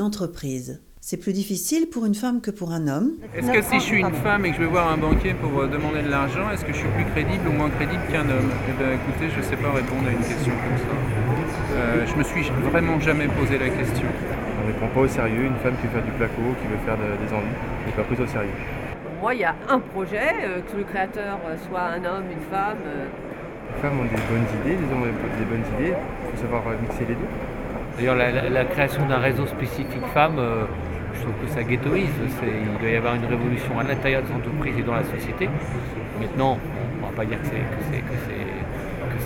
une entreprise. C'est plus difficile pour une femme que pour un homme. Est-ce que si je suis une femme et que je vais voir un banquier pour euh, demander de l'argent, est-ce que je suis plus crédible ou moins crédible qu'un homme? Eh bien écoutez, je ne sais pas répondre à une question comme ça. Euh, je me suis vraiment jamais posé la question. On ne prend pas au sérieux une femme qui veut faire du placo, qui veut faire de- des envies, n'est pas prise au sérieux. Pour moi, il y a un projet, euh, que le créateur euh, soit un homme, une femme. euh, Les femmes ont des bonnes idées, les hommes ont des bonnes idées, il faut savoir mixer les deux. D'ailleurs, la, création d'un réseau spécifique femmes, euh, je trouve que ça ghettoise. Il doit y avoir une révolution à l'intérieur des entreprises et dans la société. Maintenant, on ne va pas dire que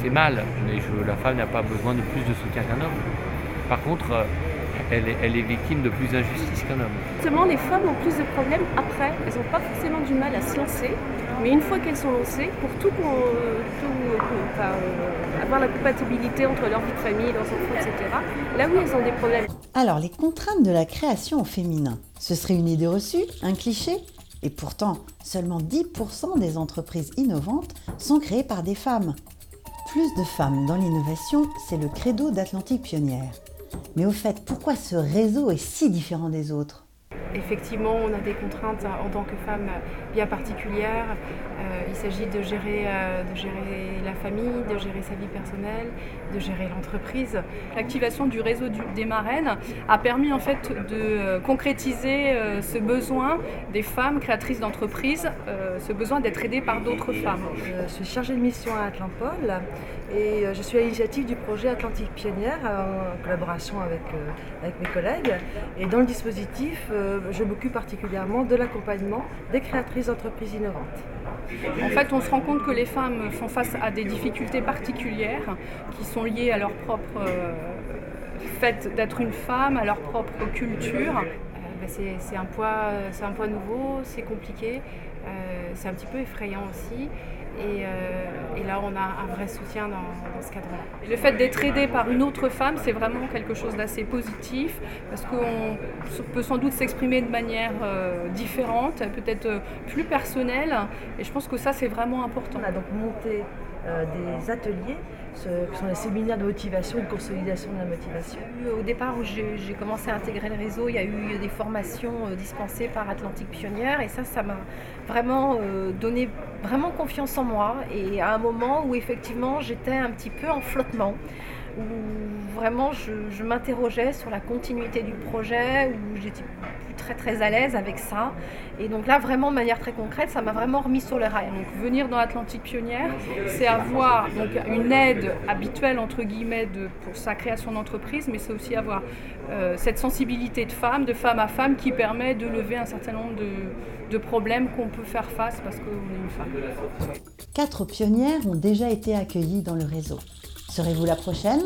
c'est, mal, mais la femme n'a pas besoin de plus de soutien qu'un homme. Par contre, euh, elle est, victime de plus d'injustice qu'un homme. Justement, les femmes ont plus de problèmes après. Elles n'ont pas forcément du mal à se lancer. Mais une fois qu'elles sont lancées, pour tout, tout, euh, avoir la compatibilité entre leur vie de famille, leurs enfants, etc., là oui, elles ont des problèmes. Alors, les contraintes de la création au féminin, ce serait une idée reçue, un cliché? Et pourtant, seulement 10% des entreprises innovantes sont créées par des femmes. Plus de femmes dans l'innovation, c'est le credo d'Atlantique Pionnière. Mais au fait, pourquoi ce réseau est si différent des autres? Effectivement, on a des contraintes en tant que femme bien particulières. Euh, il s'agit de gérer, euh, de gérer la famille, de gérer sa vie personnelle, de gérer l'entreprise. L'activation du réseau des marraines a permis en fait de euh, concrétiser ce besoin des femmes créatrices d'entreprises, ce besoin d'être aidées par d'autres femmes. Je suis chargée de mission à Atlantpol et je suis à l'initiative du projet Atlantique Pionnière en collaboration avec, avec mes collègues. Et dans le dispositif, je m'occupe particulièrement de l'accompagnement des créatrices d'entreprises innovantes. En fait, on se rend compte que les femmes font face à des difficultés particulières qui sont liées à leur propre euh, fait d'être une femme, à leur propre culture. Euh, ben, c'est un, poids, un poids nouveau, c'est compliqué, euh, c'est un petit peu effrayant aussi. Et, euh, et là, on a un vrai soutien dans, ce cadre-là. Le fait d'être aidé par une autre femme, c'est vraiment quelque chose d'assez positif parce qu'on peut sans doute s'exprimer de manière euh, différente, peut-être euh, plus personnelle. Et je pense que ça, c'est vraiment important. On a donc monté euh, des ateliers, ce, sont les séminaires de motivation de consolidation de la motivation. Au départ où j'ai j'ai commencé à intégrer le réseau, il y a eu des formations euh, dispensées par Atlantique Pionnière. Et ça, ça m'a vraiment euh, donné vraiment confiance en moi. Et à un moment où effectivement j'étais un petit peu en flottement, où vraiment je, m'interrogeais sur la continuité du projet, où j'étais plus très très à l'aise avec ça et donc là vraiment de manière très concrète, ça m'a vraiment remis sur le rail. Donc venir dans Atlantique Pionnière, c'est avoir donc, une aide habituelle entre guillemets pour sa création d'entreprise, mais c'est aussi avoir euh, cette sensibilité de femme, de femme à femme, qui permet de lever un certain nombre de, de problèmes qu'on peut faire face parce qu'on est une femme. Quatre pionnières ont déjà été accueillies dans le réseau. Serez-vous la prochaine?